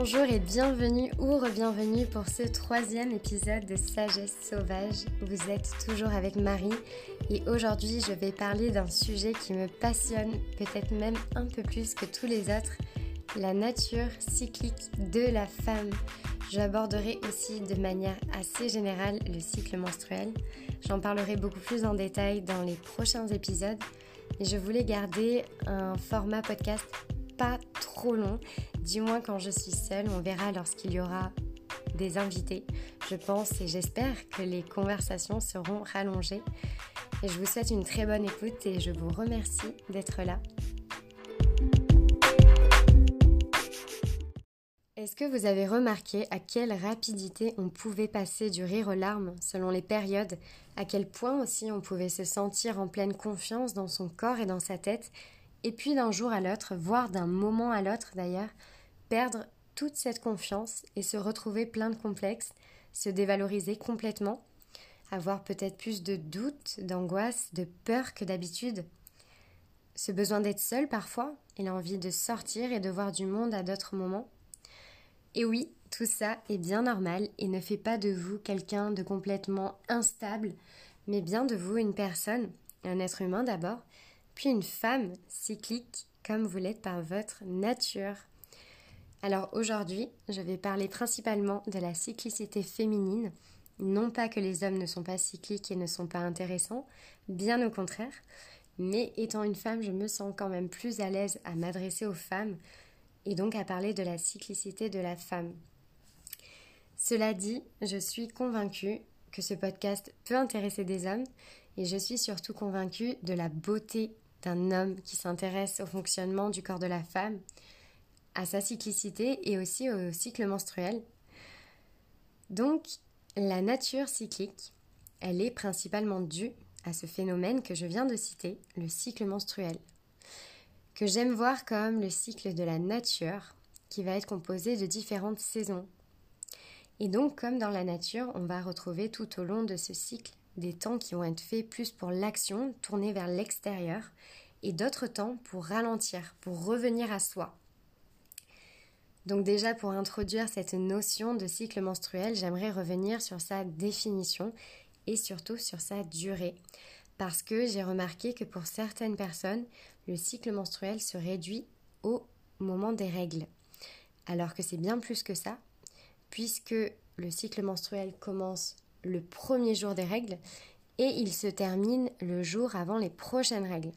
Bonjour et bienvenue ou re-bienvenue pour ce troisième épisode de Sagesse Sauvage. Vous êtes toujours avec Marie et aujourd'hui je vais parler d'un sujet qui me passionne peut-être même un peu plus que tous les autres, la nature cyclique de la femme. J'aborderai aussi de manière assez générale le cycle menstruel. J'en parlerai beaucoup plus en détail dans les prochains épisodes. Je voulais garder un format podcast pas trop long, du moins quand je suis seule. On verra lorsqu'il y aura des invités. Je pense et j'espère que les conversations seront rallongées. Et je vous souhaite une très bonne écoute et je vous remercie d'être là. Est-ce que vous avez remarqué à quelle rapidité on pouvait passer du rire aux larmes selon les périodes, à quel point aussi on pouvait se sentir en pleine confiance dans son corps et dans sa tête, et puis d'un jour à l'autre, voire d'un moment à l'autre d'ailleurs, perdre toute cette confiance et se retrouver plein de complexes, se dévaloriser complètement, avoir peut-être plus de doutes, d'angoisse, de peur que d'habitude, ce besoin d'être seul parfois, et l'envie de sortir et de voir du monde à d'autres moments. Et oui, tout ça est bien normal et ne fait pas de vous quelqu'un de complètement instable, mais bien de vous une personne, un être humain d'abord, puis une femme cyclique comme vous l'êtes par votre nature. Alors aujourd'hui, je vais parler principalement de la cyclicité féminine. Non pas que les hommes ne sont pas cycliques et ne sont pas intéressants, bien au contraire, mais étant une femme, je me sens quand même plus à l'aise à m'adresser aux femmes et donc à parler de la cyclicité de la femme. Cela dit, je suis convaincue que ce podcast peut intéresser des hommes et je suis surtout convaincue de la beauté d'un homme qui s'intéresse au fonctionnement du corps de la femme, à sa cyclicité et aussi au cycle menstruel. Donc, la nature cyclique, elle est principalement due à ce phénomène que je viens de citer, le cycle menstruel que j'aime voir comme le cycle de la nature, qui va être composé de différentes saisons. Et donc, comme dans la nature, on va retrouver tout au long de ce cycle des temps qui vont être faits plus pour l'action, tournés vers l'extérieur, et d'autres temps pour ralentir, pour revenir à soi. Donc déjà, pour introduire cette notion de cycle menstruel, j'aimerais revenir sur sa définition et surtout sur sa durée. Parce que j'ai remarqué que pour certaines personnes, le cycle menstruel se réduit au moment des règles. Alors que c'est bien plus que ça, puisque le cycle menstruel commence le premier jour des règles et il se termine le jour avant les prochaines règles.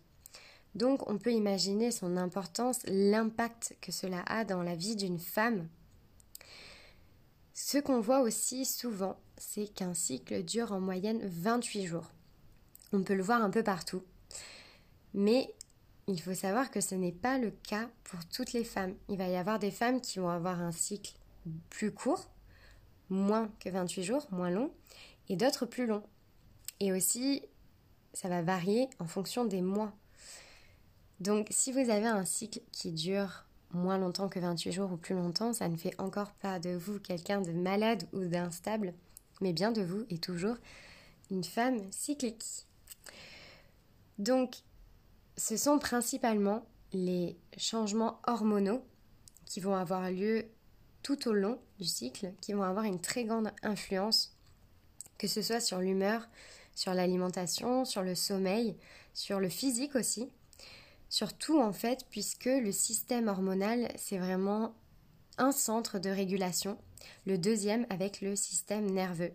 Donc on peut imaginer son importance, l'impact que cela a dans la vie d'une femme. Ce qu'on voit aussi souvent, c'est qu'un cycle dure en moyenne 28 jours. On peut le voir un peu partout. Mais il faut savoir que ce n'est pas le cas pour toutes les femmes. Il va y avoir des femmes qui vont avoir un cycle plus court, moins que 28 jours, moins long, et d'autres plus longs. Et aussi, ça va varier en fonction des mois. Donc si vous avez un cycle qui dure moins longtemps que 28 jours ou plus longtemps, ça ne fait encore pas de vous quelqu'un de malade ou d'instable, mais bien de vous et toujours une femme cyclique. Donc ce sont principalement les changements hormonaux qui vont avoir lieu tout au long du cycle, qui vont avoir une très grande influence, que ce soit sur l'humeur, sur l'alimentation, sur le sommeil, sur le physique aussi. Surtout en fait, puisque le système hormonal, c'est vraiment un centre de régulation, le deuxième avec le système nerveux.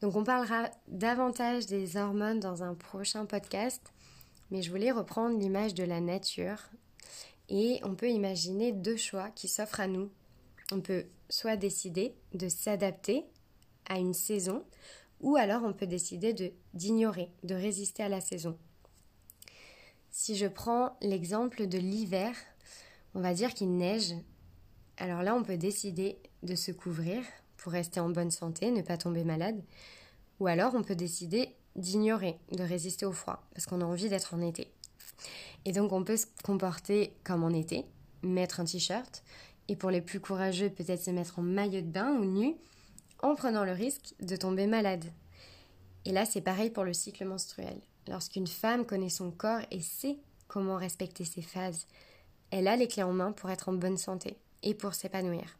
Donc on parlera davantage des hormones dans un prochain podcast, mais je voulais reprendre l'image de la nature et on peut imaginer deux choix qui s'offrent à nous. On peut soit décider de s'adapter à une saison ou alors on peut décider de d'ignorer, de résister à la saison. Si je prends l'exemple de l'hiver, on va dire qu'il neige. Alors là, on peut décider de se couvrir pour rester en bonne santé, ne pas tomber malade. Ou alors, on peut décider d'ignorer, de résister au froid, parce qu'on a envie d'être en été. Et donc on peut se comporter comme en été, mettre un t-shirt, et pour les plus courageux, peut-être se mettre en maillot de bain ou nu, en prenant le risque de tomber malade. Et là, c'est pareil pour le cycle menstruel. Lorsqu'une femme connaît son corps et sait comment respecter ses phases, elle a les clés en main pour être en bonne santé, et pour s'épanouir.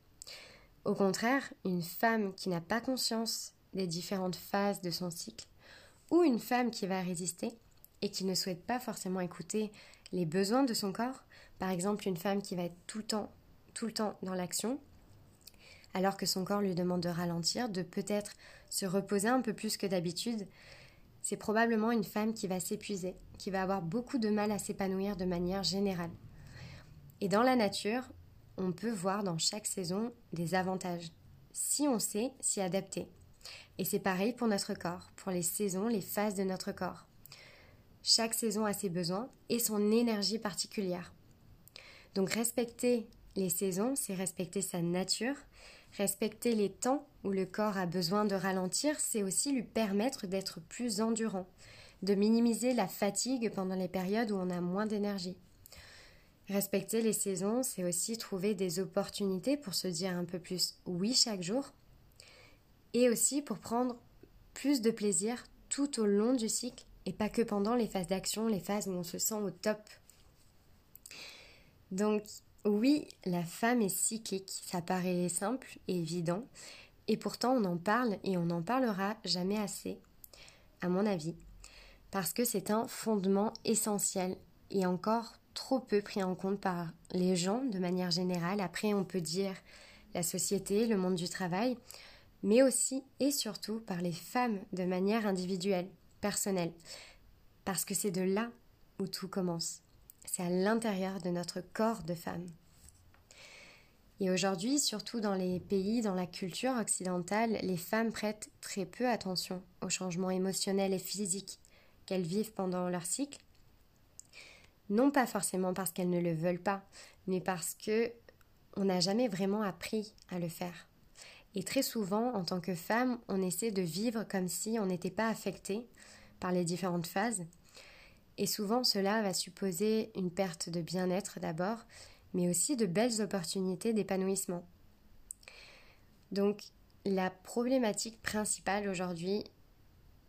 Au contraire, une femme qui n'a pas conscience des différentes phases de son cycle, ou une femme qui va résister et qui ne souhaite pas forcément écouter les besoins de son corps, par exemple une femme qui va être tout le temps, tout le temps dans l'action, alors que son corps lui demande de ralentir, de peut-être se reposer un peu plus que d'habitude, c'est probablement une femme qui va s'épuiser, qui va avoir beaucoup de mal à s'épanouir de manière générale. Et dans la nature, on peut voir dans chaque saison des avantages, si on sait s'y adapter. Et c'est pareil pour notre corps, pour les saisons, les phases de notre corps. Chaque saison a ses besoins et son énergie particulière. Donc respecter les saisons, c'est respecter sa nature. Respecter les temps où le corps a besoin de ralentir, c'est aussi lui permettre d'être plus endurant, de minimiser la fatigue pendant les périodes où on a moins d'énergie. Respecter les saisons, c'est aussi trouver des opportunités pour se dire un peu plus oui chaque jour et aussi pour prendre plus de plaisir tout au long du cycle et pas que pendant les phases d'action, les phases où on se sent au top. Donc oui, la femme est cyclique, ça paraît simple et évident, et pourtant on en parle et on n'en parlera jamais assez, à mon avis, parce que c'est un fondement essentiel et encore trop peu pris en compte par les gens de manière générale. Après, on peut dire la société, le monde du travail, mais aussi et surtout par les femmes de manière individuelle, personnelle, parce que c'est de là où tout commence. C'est à l'intérieur de notre corps de femme. Et aujourd'hui, surtout dans les pays, dans la culture occidentale, les femmes prêtent très peu attention aux changements émotionnels et physiques qu'elles vivent pendant leur cycle. Non pas forcément parce qu'elles ne le veulent pas, mais parce que on n'a jamais vraiment appris à le faire. Et très souvent, en tant que femme, on essaie de vivre comme si on n'était pas affecté par les différentes phases. Et souvent, cela va supposer une perte de bien-être d'abord, mais aussi de belles opportunités d'épanouissement. Donc, la problématique principale aujourd'hui,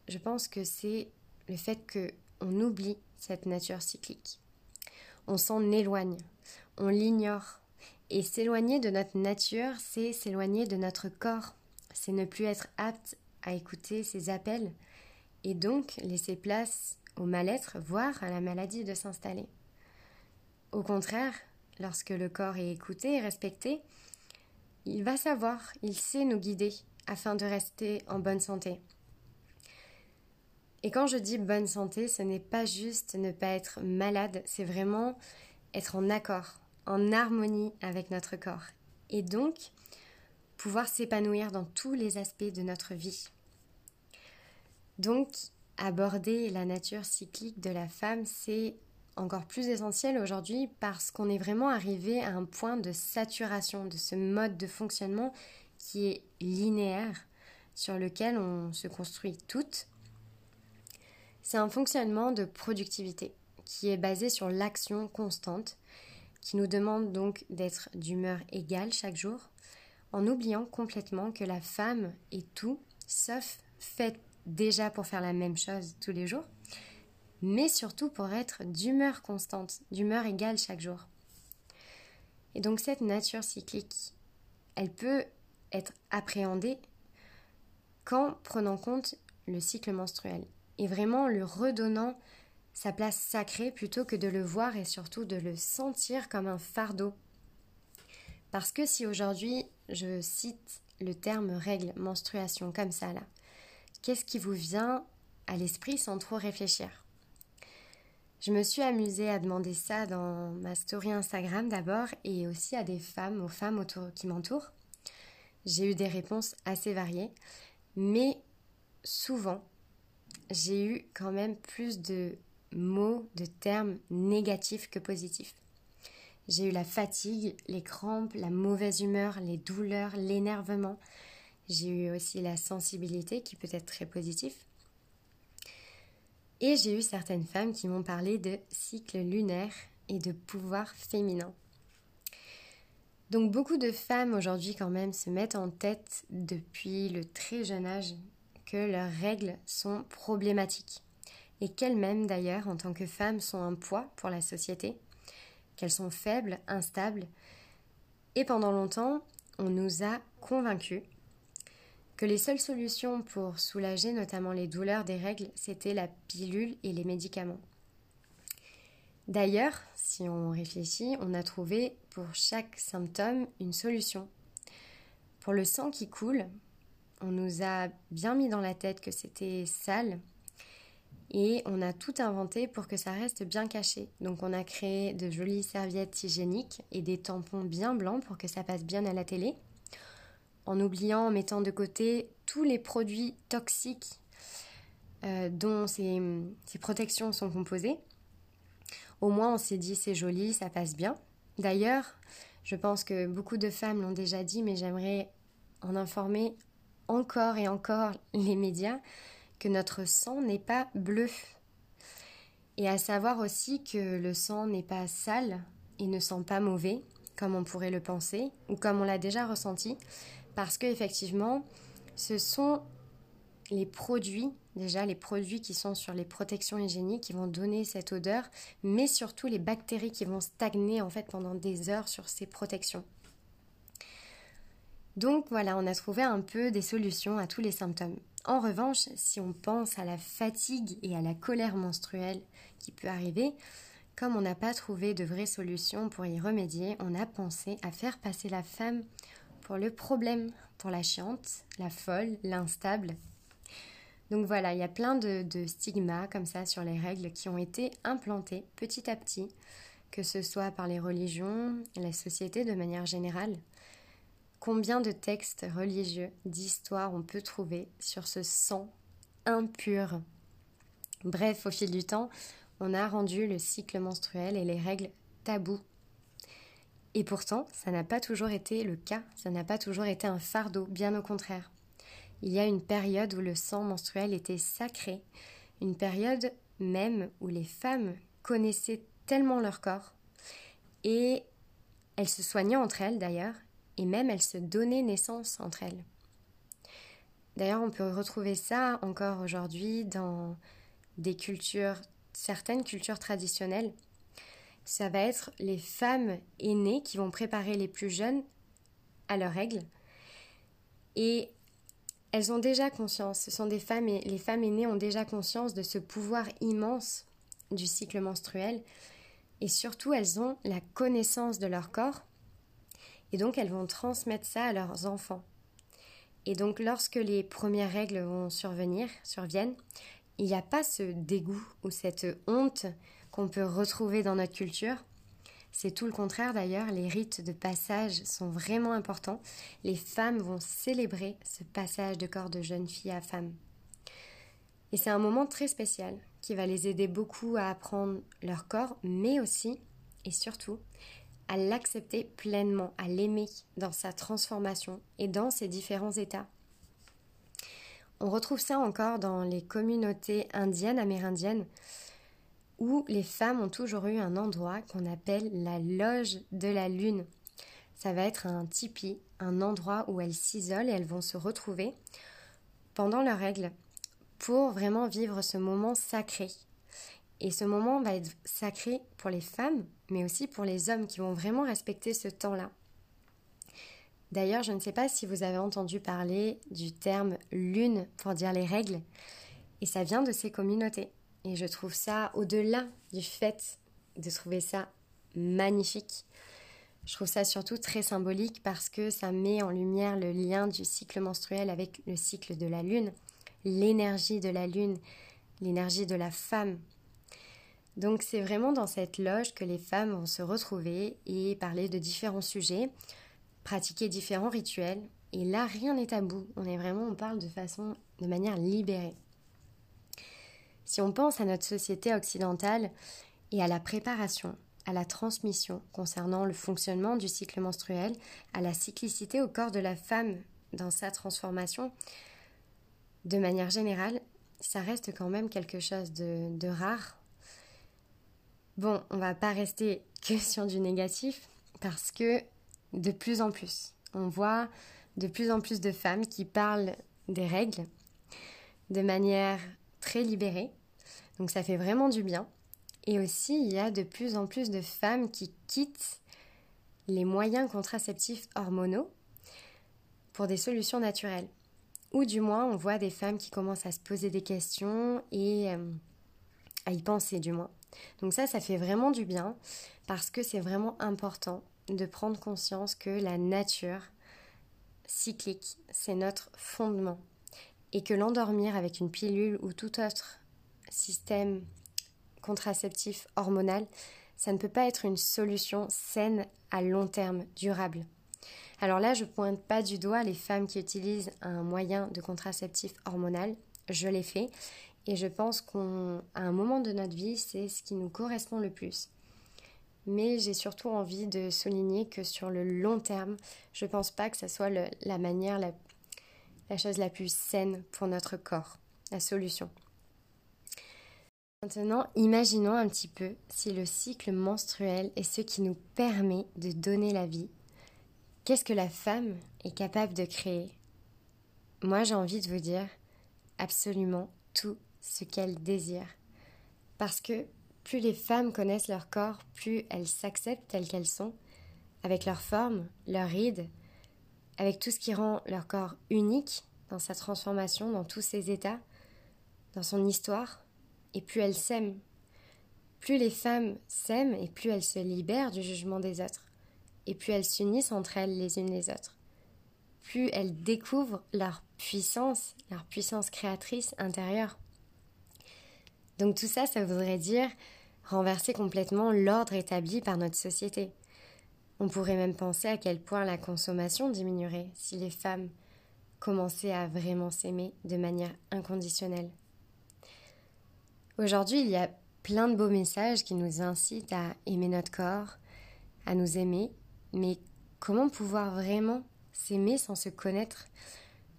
je pense que c'est le fait qu'on oublie cette nature cyclique. On s'en éloigne, on l'ignore, et s'éloigner de notre nature, c'est s'éloigner de notre corps, c'est ne plus être apte à écouter ses appels et donc laisser place au mal-être, voire à la maladie de s'installer. Au contraire, lorsque le corps est écouté et respecté, il va savoir, il sait nous guider afin de rester en bonne santé. Et quand je dis bonne santé, ce n'est pas juste ne pas être malade, c'est vraiment être en accord en harmonie avec notre corps et donc pouvoir s'épanouir dans tous les aspects de notre vie. Donc, aborder la nature cyclique de la femme, c'est encore plus essentiel aujourd'hui parce qu'on est vraiment arrivé à un point de saturation de ce mode de fonctionnement qui est linéaire, sur lequel on se construit toutes. C'est un fonctionnement de productivité qui est basé sur l'action constante qui nous demande donc d'être d'humeur égale chaque jour, en oubliant complètement que la femme est tout, sauf faite déjà pour faire la même chose tous les jours, mais surtout pour être d'humeur constante, d'humeur égale chaque jour. Et donc cette nature cyclique, elle peut être appréhendée qu'en prenant compte le cycle menstruel et vraiment le redonnant sa place sacrée plutôt que de le voir et surtout de le sentir comme un fardeau. Parce que si aujourd'hui je cite le terme règle, menstruation comme ça là, qu'est-ce qui vous vient à l'esprit sans trop réfléchir? Je me suis amusée à demander ça dans ma story Instagram d'abord et aussi à des femmes, aux femmes autour, qui m'entourent. J'ai eu des réponses assez variées, mais souvent j'ai eu quand même plus de mots, de termes négatifs que positifs. J'ai eu la fatigue, les crampes, la mauvaise humeur, les douleurs, l'énervement. J'ai eu aussi la sensibilité qui peut être très positif. Et j'ai eu certaines femmes qui m'ont parlé de cycle lunaire et de pouvoir féminin. Donc beaucoup de femmes aujourd'hui quand même se mettent en tête depuis le très jeune âge que leurs règles sont problématiques et qu'elles-mêmes d'ailleurs, en tant que femmes, sont un poids pour la société, qu'elles sont faibles, instables, Et pendant longtemps, on nous a convaincus que les seules solutions pour soulager notamment les douleurs des règles, c'était la pilule et les médicaments. D'ailleurs, si on réfléchit, on a trouvé pour chaque symptôme une solution. Pour le sang qui coule, on nous a bien mis dans la tête que c'était sale et on a tout inventé pour que ça reste bien caché. Donc on a créé de jolies serviettes hygiéniques et des tampons bien blancs pour que ça passe bien à la télé en oubliant, en mettant de côté tous les produits toxiques euh, dont ces, ces, protections sont composées. Au moins, on s'est dit c'est joli, ça passe bien. D'ailleurs, je pense que beaucoup de femmes l'ont déjà dit, mais j'aimerais en informer encore et encore les médias que notre sang n'est pas bleu. Et à savoir aussi que le sang n'est pas sale et ne sent pas mauvais, comme on pourrait le penser, ou comme on l'a déjà ressenti, parce que effectivement, ce sont les produits, déjà les produits qui sont sur les protections hygiéniques qui vont donner cette odeur, mais surtout les bactéries qui vont stagner en fait pendant des heures sur ces protections. Donc voilà, on a trouvé un peu des solutions à tous les symptômes. En revanche, si on pense à la fatigue et à la colère menstruelle qui peut arriver, comme on n'a pas trouvé de vraies solutions pour y remédier, on a pensé à faire passer la femme pour le problème, pour la chiante, la folle, l'instable. Donc voilà, il y a plein de, stigmas comme ça sur les règles qui ont été implantés petit à petit, que ce soit par les religions, la société de manière générale. Combien de textes religieux, d'histoires on peut trouver sur ce sang impur? Bref, au fil du temps, on a rendu le cycle menstruel et les règles tabous et pourtant, ça n'a pas toujours été le cas, ça n'a pas toujours été un fardeau, bien au contraire. Il y a une période où le sang menstruel était sacré, une période même où les femmes connaissaient tellement leur corps, et elles se soignaient entre elles d'ailleurs, et même elles se donnaient naissance entre elles. D'ailleurs, on peut retrouver ça encore aujourd'hui dans des cultures, certaines cultures traditionnelles, ça va être les femmes aînées qui vont préparer les plus jeunes à leurs règles. Et elles ont déjà conscience, ce sont des femmes les femmes aînées ont déjà conscience de ce pouvoir immense du cycle menstruel et surtout elles ont la connaissance de leur corps et donc elles vont transmettre ça à leurs enfants. Et donc lorsque les premières règles vont survenir, surviennent, il n'y a pas ce dégoût ou cette honte qu'on peut retrouver dans notre culture. C'est tout le contraire d'ailleurs, les rites de passage sont vraiment importants. Les femmes vont célébrer ce passage de corps de jeune fille à femme. Et c'est un moment très spécial qui va les aider beaucoup à apprendre leur corps, mais aussi et surtout à l'accepter pleinement, à l'aimer dans sa transformation et dans ses différents états. On retrouve ça encore dans les communautés indiennes, amérindiennes, où les femmes ont toujours eu un endroit qu'on appelle la loge de la lune. Ça va être un tipi, un endroit où elles s'isolent et elles vont se retrouver pendant leurs règles pour vraiment vivre ce moment sacré. Et ce moment va être sacré pour les femmes, mais aussi pour les hommes qui vont vraiment respecter ce temps-là. D'ailleurs, je ne sais pas si vous avez entendu parler du terme lune pour dire les règles, et ça vient de ces communautés. Et je trouve ça, au-delà du fait de trouver ça magnifique, je trouve ça surtout très symbolique parce que ça met en lumière le lien du cycle menstruel avec le cycle de la lune, l'énergie de la lune, l'énergie de la femme. Donc c'est vraiment dans cette loge que les femmes vont se retrouver et parler de différents sujets, pratiquer différents rituels. Et là, rien n'est tabou. On est vraiment, on parle de façon, de manière libérée. Si on pense à notre société occidentale et à la préparation, à la transmission concernant le fonctionnement du cycle menstruel, à la cyclicité au corps de la femme dans sa transformation, de manière générale, ça reste quand même quelque chose de, rare. Bon, on va pas rester que sur du négatif parce que de plus en plus, on voit de plus en plus de femmes qui parlent des règles de manière très libérée, donc ça fait vraiment du bien. Et aussi, il y a de plus en plus de femmes qui quittent les moyens contraceptifs hormonaux pour des solutions naturelles. Ou du moins, on voit des femmes qui commencent à se poser des questions et euh, à y penser du moins. Donc ça, ça fait vraiment du bien parce que c'est vraiment important de prendre conscience que la nature cyclique, c'est notre fondement. Et que l'endormir avec une pilule ou tout autre système contraceptif hormonal, ça ne peut pas être une solution saine à long terme, durable. Alors là, je pointe pas du doigt les femmes qui utilisent un moyen de contraceptif hormonal. Je l'ai fait et je pense qu'à un moment de notre vie, c'est ce qui nous correspond le plus. Mais j'ai surtout envie de souligner que sur le long terme, je ne pense pas que ce soit la manière, la chose la plus saine pour notre corps, la solution. Maintenant, imaginons un petit peu si le cycle menstruel est ce qui nous permet de donner la vie. Qu'est-ce que la femme est capable de créer? Moi, j'ai envie de vous dire absolument tout ce qu'elle désire. Parce que plus les femmes connaissent leur corps, plus elles s'acceptent telles qu'elles sont, avec leur forme, leur ride, avec tout ce qui rend leur corps unique dans sa transformation, dans tous ses états, dans son histoire, et plus elles s'aiment. Plus les femmes s'aiment et plus elles se libèrent du jugement des autres, et plus elles s'unissent entre elles les unes les autres. Plus elles découvrent leur puissance, leur puissance créatrice intérieure. Donc tout ça, ça voudrait dire renverser complètement l'ordre établi par notre société. On pourrait même penser à quel point la consommation diminuerait si les femmes commençaient à vraiment s'aimer de manière inconditionnelle. Aujourd'hui, il y a plein de beaux messages qui nous incitent à aimer notre corps, à nous aimer, mais comment pouvoir vraiment s'aimer sans se connaître?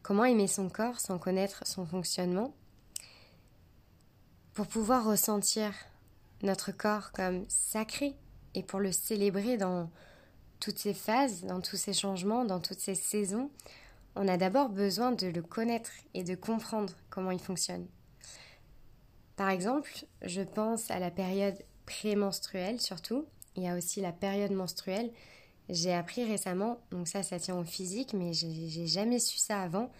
Comment aimer son corps sans connaître son fonctionnement? Pour pouvoir ressentir notre corps comme sacré et pour le célébrer dans toutes ses phases, dans tous ses changements, dans toutes ses saisons, on a d'abord besoin de le connaître et de comprendre comment il fonctionne. Par exemple, je pense à la période prémenstruelle surtout. Il y a aussi la période menstruelle. J'ai appris récemment, donc ça, ça tient au physique, mais j'ai jamais su ça avant,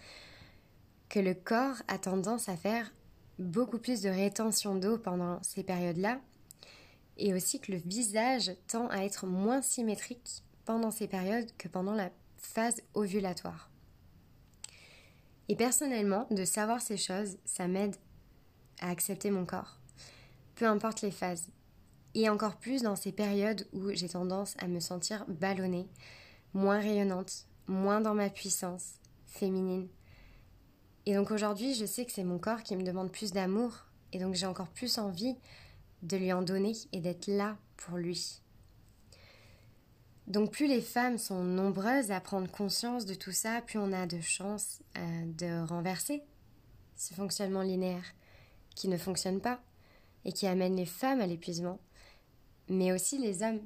que le corps a tendance à faire beaucoup plus de rétention d'eau pendant ces périodes-là, et aussi que le visage tend à être moins symétrique pendant ces périodes que pendant la phase ovulatoire. Et personnellement, de savoir ces choses, ça m'aide à accepter mon corps, peu importe les phases, et encore plus dans ces périodes où j'ai tendance à me sentir ballonnée, moins rayonnante, moins dans ma puissance féminine. Et donc aujourd'hui, je sais que c'est mon corps qui me demande plus d'amour, et donc j'ai encore plus envie de lui en donner et d'être là pour lui. Donc plus les femmes sont nombreuses à prendre conscience de tout ça, plus on a de chances euh, de renverser ce fonctionnement linéaire qui ne fonctionne pas et qui amène les femmes à l'épuisement, mais aussi les hommes.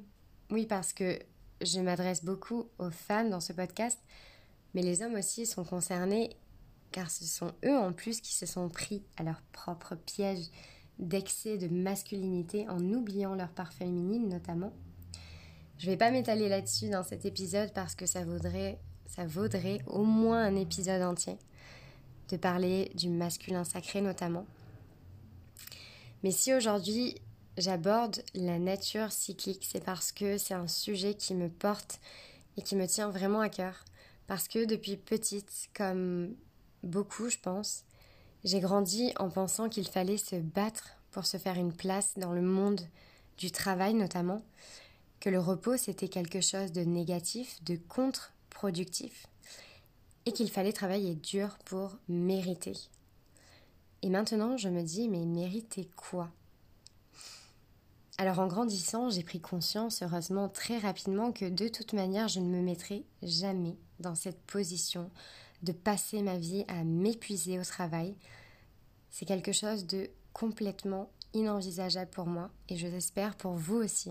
Oui, parce que je m'adresse beaucoup aux femmes dans ce podcast, mais les hommes aussi sont concernés car ce sont eux en plus qui se sont pris à leur propre piège d'excès de masculinité en oubliant leur part féminine notamment. Je ne vais pas m'étaler là-dessus dans cet épisode parce que ça vaudrait, ça vaudrait au moins un épisode entier de parler du masculin sacré notamment. Mais si aujourd'hui j'aborde la nature cyclique, c'est parce que c'est un sujet qui me porte et qui me tient vraiment à cœur. Parce que depuis petite, comme beaucoup je pense, j'ai grandi en pensant qu'il fallait se battre pour se faire une place dans le monde du travail notamment, que le repos c'était quelque chose de négatif, de contre-productif, et qu'il fallait travailler dur pour mériter. Et maintenant, je me dis, mais mériter quoi? Alors en grandissant, j'ai pris conscience, heureusement, très rapidement que de toute manière, je ne me mettrai jamais dans cette position de passer ma vie à m'épuiser au travail. C'est quelque chose de complètement inenvisageable pour moi et je l'espère pour vous aussi.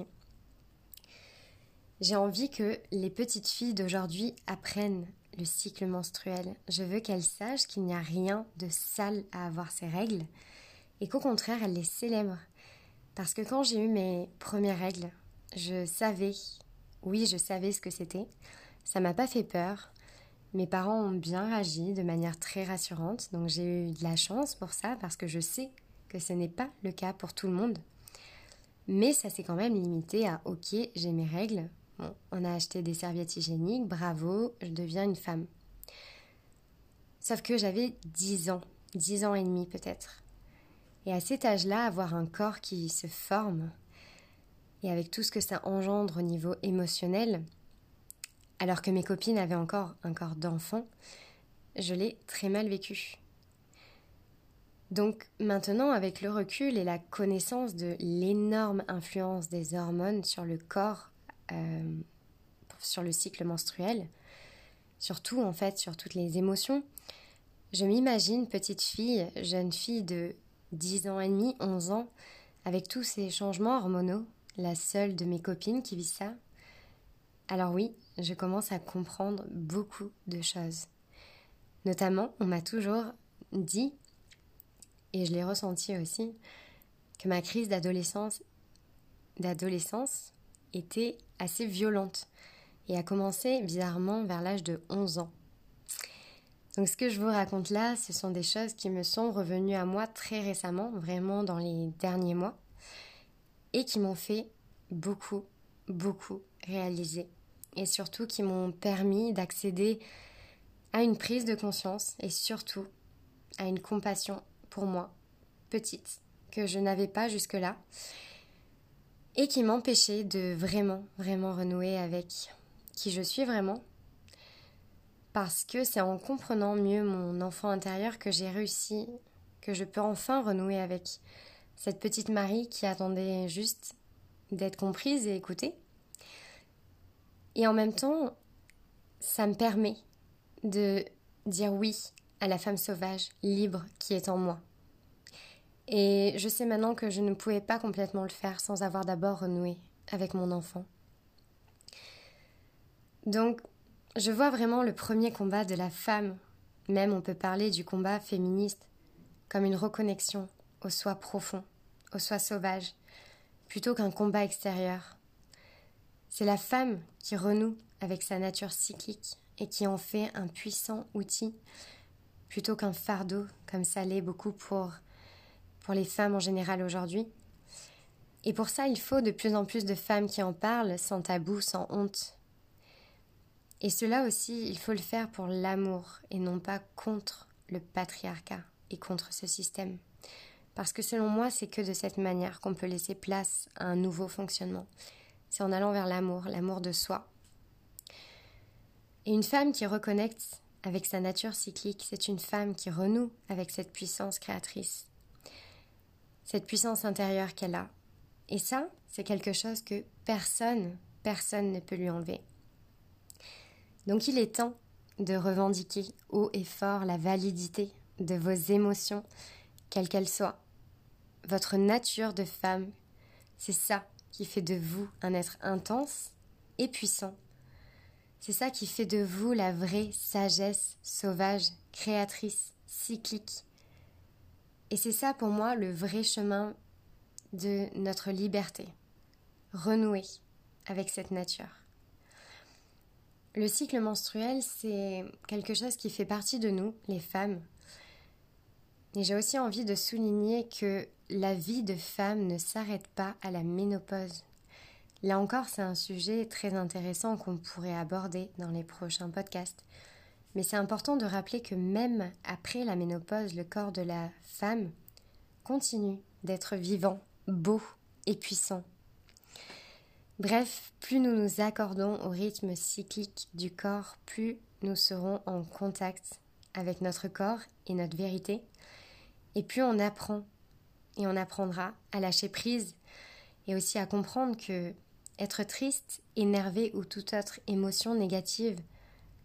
J'ai envie que les petites filles d'aujourd'hui apprennent le cycle menstruel. Je veux qu'elle sache qu'il n'y a rien de sale à avoir ses règles et qu'au contraire, elle les célèbre. Parce que quand j'ai eu mes premières règles, je savais Oui, je savais ce que c'était. Ça m'a pas fait peur. Mes parents ont bien réagi de manière très rassurante, donc j'ai eu de la chance pour ça parce que je sais que ce n'est pas le cas pour tout le monde. Mais ça s'est quand même limité à OK, j'ai mes règles. On a acheté des serviettes hygiéniques, bravo, je deviens une femme. Sauf que j'avais 10 ans, 10 ans et demi peut-être. Et à cet âge-là, avoir un corps qui se forme, et avec tout ce que ça engendre au niveau émotionnel, alors que mes copines avaient encore un corps d'enfant, je l'ai très mal vécu. Donc maintenant, avec le recul et la connaissance de l'énorme influence des hormones sur le corps, euh, sur le cycle menstruel, surtout en fait sur toutes les émotions, je m'imagine petite fille, jeune fille de 10 ans et demi, 11 ans, avec tous ces changements hormonaux, la seule de mes copines qui vit ça. Alors oui, je commence à comprendre beaucoup de choses. Notamment, on m'a toujours dit, et je l'ai ressenti aussi, que ma crise d'adolescence d'adolescence était assez violente et a commencé bizarrement vers l'âge de 11 ans. Donc ce que je vous raconte là, ce sont des choses qui me sont revenues à moi très récemment, vraiment dans les derniers mois, et qui m'ont fait beaucoup, beaucoup réaliser, et surtout qui m'ont permis d'accéder à une prise de conscience, et surtout à une compassion pour moi, petite, que je n'avais pas jusque-là, et qui m'empêchait de vraiment, vraiment renouer avec qui je suis vraiment parce que c'est en comprenant mieux mon enfant intérieur que j'ai réussi, que je peux enfin renouer avec cette petite Marie qui attendait juste d'être comprise et écoutée. Et en même temps, ça me permet de dire oui à la femme sauvage, libre qui est en moi. Et je sais maintenant que je ne pouvais pas complètement le faire sans avoir d'abord renoué avec mon enfant. Donc, je vois vraiment le premier combat de la femme, même on peut parler du combat féministe, comme une reconnexion au soi profond, au soi sauvage, plutôt qu'un combat extérieur. C'est la femme qui renoue avec sa nature cyclique et qui en fait un puissant outil, plutôt qu'un fardeau, comme ça l'est beaucoup pour, pour les femmes en général aujourd'hui. Et pour ça, il faut de plus en plus de femmes qui en parlent sans tabou, sans honte, et cela aussi, il faut le faire pour l'amour et non pas contre le patriarcat et contre ce système. Parce que selon moi, c'est que de cette manière qu'on peut laisser place à un nouveau fonctionnement. C'est en allant vers l'amour, l'amour de soi. Et une femme qui reconnecte avec sa nature cyclique, c'est une femme qui renoue avec cette puissance créatrice, cette puissance intérieure qu'elle a. Et ça, c'est quelque chose que personne, personne ne peut lui enlever. Donc il est temps de revendiquer haut et fort la validité de vos émotions, quelles qu'elles soient. Votre nature de femme, c'est ça qui fait de vous un être intense et puissant. C'est ça qui fait de vous la vraie sagesse sauvage, créatrice, cyclique. Et c'est ça pour moi le vrai chemin de notre liberté. Renouer avec cette nature. Le cycle menstruel, c'est quelque chose qui fait partie de nous, les femmes. Et j'ai aussi envie de souligner que la vie de femme ne s'arrête pas à la ménopause. Là encore, c'est un sujet très intéressant qu'on pourrait aborder dans les prochains podcasts. Mais c'est important de rappeler que même après la ménopause, le corps de la femme continue d'être vivant, beau et puissant. Bref, plus nous nous accordons au rythme cyclique du corps, plus nous serons en contact avec notre corps et notre vérité, et plus on apprend et on apprendra à lâcher prise et aussi à comprendre que être triste, énervé ou toute autre émotion négative,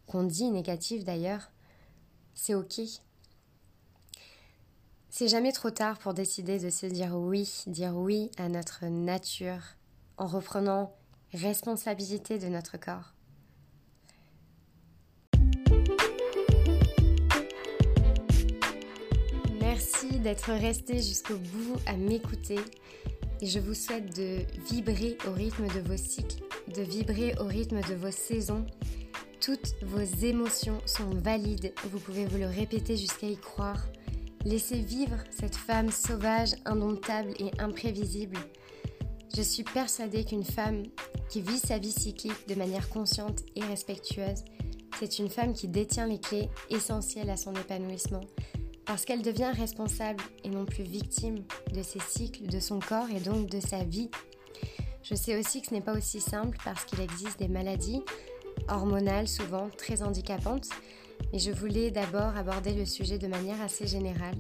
qu'on dit négative d'ailleurs, c'est ok. C'est jamais trop tard pour décider de se dire oui, dire oui à notre nature, en reprenant responsabilité de notre corps. Merci d'être resté jusqu'au bout à m'écouter et je vous souhaite de vibrer au rythme de vos cycles, de vibrer au rythme de vos saisons. Toutes vos émotions sont valides, vous pouvez vous le répéter jusqu'à y croire. Laissez vivre cette femme sauvage, indomptable et imprévisible. Je suis persuadée qu'une femme qui vit sa vie cyclique de manière consciente et respectueuse, c'est une femme qui détient les clés essentielles à son épanouissement, parce qu'elle devient responsable et non plus victime de ses cycles, de son corps et donc de sa vie. Je sais aussi que ce n'est pas aussi simple parce qu'il existe des maladies hormonales souvent très handicapantes, mais je voulais d'abord aborder le sujet de manière assez générale.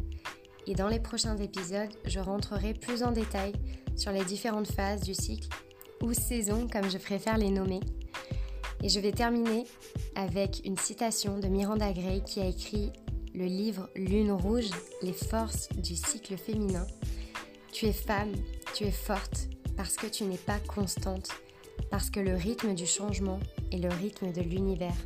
Et dans les prochains épisodes, je rentrerai plus en détail sur les différentes phases du cycle, ou saisons comme je préfère les nommer. Et je vais terminer avec une citation de Miranda Gray qui a écrit le livre Lune rouge, les forces du cycle féminin. Tu es femme, tu es forte, parce que tu n'es pas constante, parce que le rythme du changement est le rythme de l'univers.